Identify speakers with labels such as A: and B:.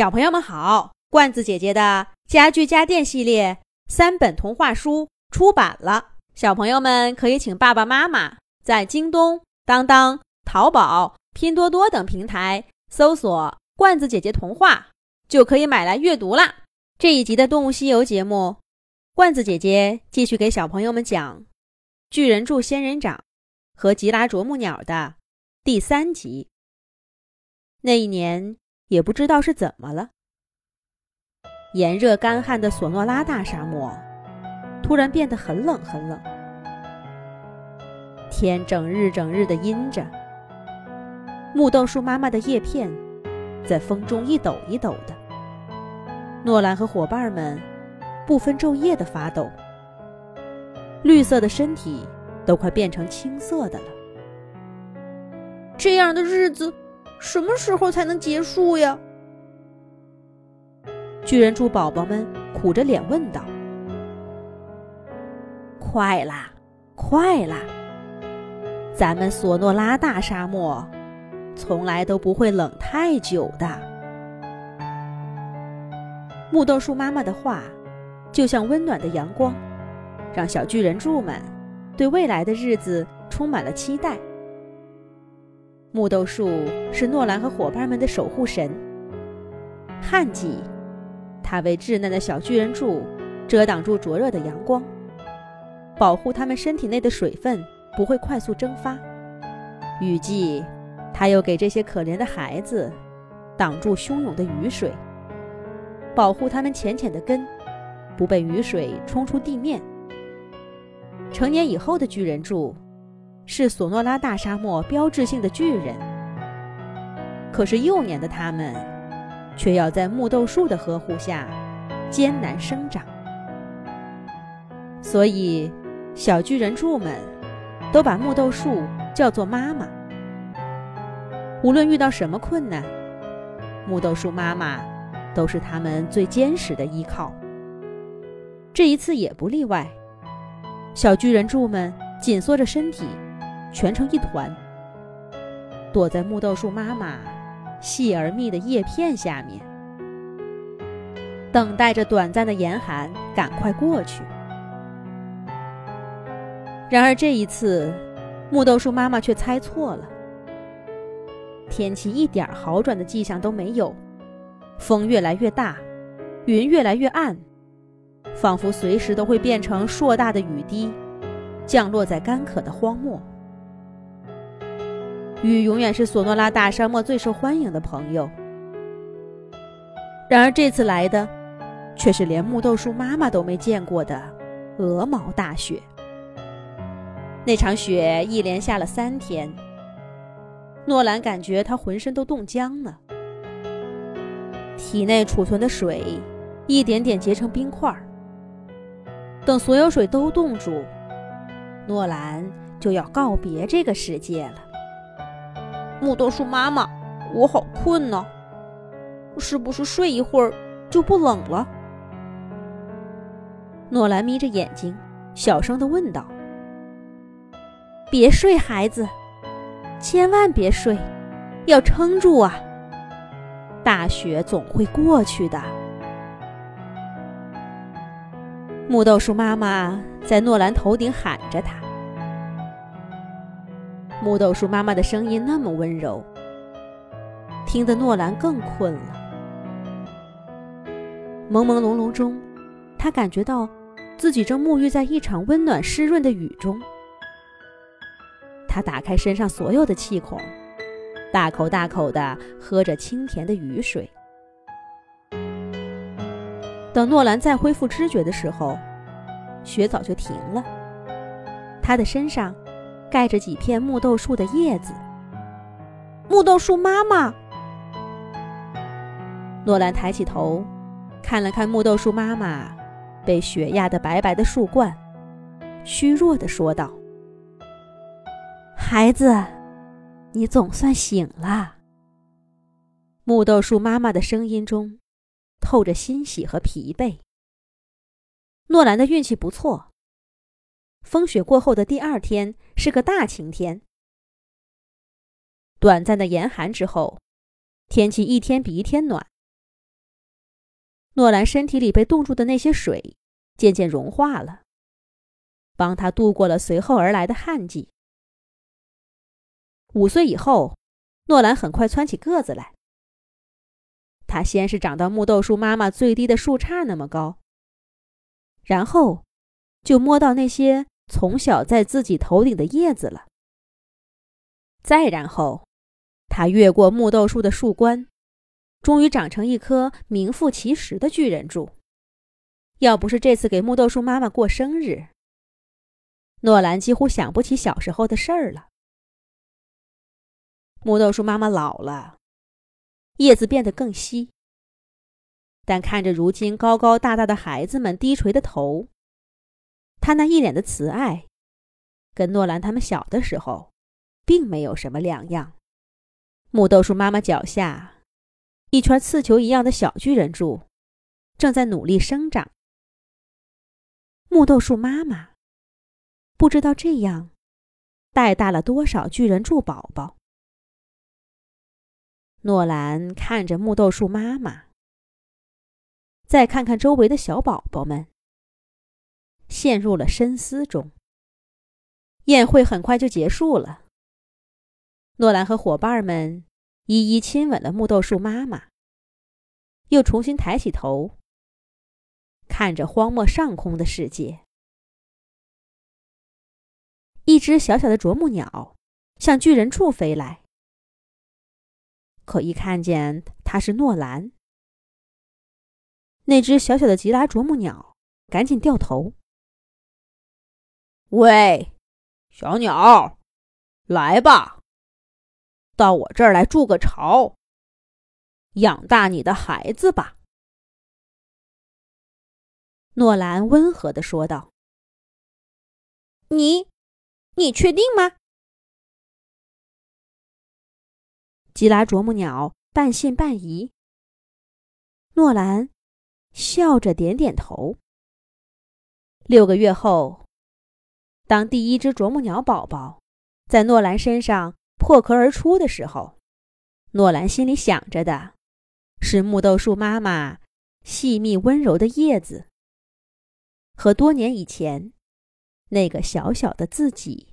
A: 小朋友们好，罐子姐姐的家具家电系列三本童话书出版了，小朋友们可以请爸爸妈妈在京东、当当、淘宝、拼多多等平台搜索“罐子姐姐童话”，就可以买来阅读啦。这一集的《动物西游》节目，罐子姐姐继续给小朋友们讲《巨人柱仙人掌》和吉拉啄木鸟的第三集。那一年。也不知道是怎么了，炎热干旱的索诺拉大沙漠突然变得很冷很冷，天整日整日的阴着，木豆树妈妈的叶片在风中一抖一抖的，诺兰和伙伴们不分昼夜的发抖，绿色的身体都快变成青色的了，
B: 这样的日子。什么时候才能结束呀？
A: 巨人猪宝宝们苦着脸问道：“快啦，快啦！咱们索诺拉大沙漠从来都不会冷太久的。”木豆树妈妈的话就像温暖的阳光，让小巨人柱们对未来的日子充满了期待。木豆树是诺兰和伙伴们的守护神。旱季，它为稚嫩的小巨人柱遮挡住灼热的阳光，保护他们身体内的水分不会快速蒸发；雨季，它又给这些可怜的孩子挡住汹涌的雨水，保护他们浅浅的根不被雨水冲出地面。成年以后的巨人柱。是索诺拉大沙漠标志性的巨人，可是幼年的他们，却要在木豆树的呵护下艰难生长。所以，小巨人柱们都把木豆树叫做妈妈。无论遇到什么困难，木豆树妈妈都是他们最坚实的依靠。这一次也不例外，小巨人柱们紧缩着身体。蜷成一团，躲在木豆树妈妈细而密的叶片下面，等待着短暂的严寒赶快过去。然而这一次，木豆树妈妈却猜错了。天气一点好转的迹象都没有，风越来越大，云越来越暗，仿佛随时都会变成硕大的雨滴，降落在干渴的荒漠。雨永远是索诺拉大沙漠最受欢迎的朋友。然而这次来的，却是连木豆树妈妈都没见过的鹅毛大雪。那场雪一连下了三天，诺兰感觉他浑身都冻僵了，体内储存的水一点点结成冰块。等所有水都冻住，诺兰就要告别这个世界了。
B: 木豆树妈妈，我好困呢，是不是睡一会儿就不冷了？
A: 诺兰眯着眼睛，小声的问道：“别睡，孩子，千万别睡，要撑住啊！大雪总会过去的。”木豆树妈妈在诺兰头顶喊着他。木豆树妈妈的声音那么温柔，听得诺兰更困了。朦朦胧胧中，他感觉到自己正沐浴在一场温暖湿润的雨中。他打开身上所有的气孔，大口大口地喝着清甜的雨水。等诺兰再恢复知觉的时候，雪早就停了。他的身上。盖着几片木豆树的叶子。
B: 木豆树妈妈，
A: 诺兰抬起头，看了看木豆树妈妈被雪压得白白的树冠，虚弱地说道：“孩子，你总算醒了。”木豆树妈妈的声音中透着欣喜和疲惫。诺兰的运气不错。风雪过后的第二天是个大晴天。短暂的严寒之后，天气一天比一天暖，诺兰身体里被冻住的那些水渐渐融化了，帮他度过了随后而来的旱季。五岁以后，诺兰很快蹿起个子来。他先是长到木豆树妈妈最低的树杈那么高，然后就摸到那些从小在自己头顶的叶子了。再然后，他越过木豆树的树冠。终于长成一棵名副其实的巨人柱。要不是这次给木豆树妈妈过生日，诺兰几乎想不起小时候的事儿了。木豆树妈妈老了，叶子变得更稀，但看着如今高高大大的孩子们低垂的头，他那一脸的慈爱，跟诺兰他们小的时候，并没有什么两样。木豆树妈妈脚下。一圈刺球一样的小巨人柱，正在努力生长。木豆树妈妈不知道这样带大了多少巨人柱宝宝。诺兰看着木豆树妈妈，再看看周围的小宝宝们，陷入了深思中。宴会很快就结束了。诺兰和伙伴们。一一亲吻了木豆树妈妈，又重新抬起头，看着荒漠上空的世界。一只小小的啄木鸟向巨人处飞来，可一看见它是诺兰，那只小小的吉拉啄木鸟赶紧掉头。
B: 喂，小鸟，来吧。到我这儿来筑个巢，养大你的孩子吧。”
A: 诺兰温和的说道。
B: “你，你确定吗？”
A: 吉拉啄木鸟半信半疑。诺兰笑着点点头。六个月后，当第一只啄木鸟宝宝在诺兰身上。破壳而出的时候，诺兰心里想着的是木豆树妈妈细密温柔的叶子，和多年以前那个小小的自己。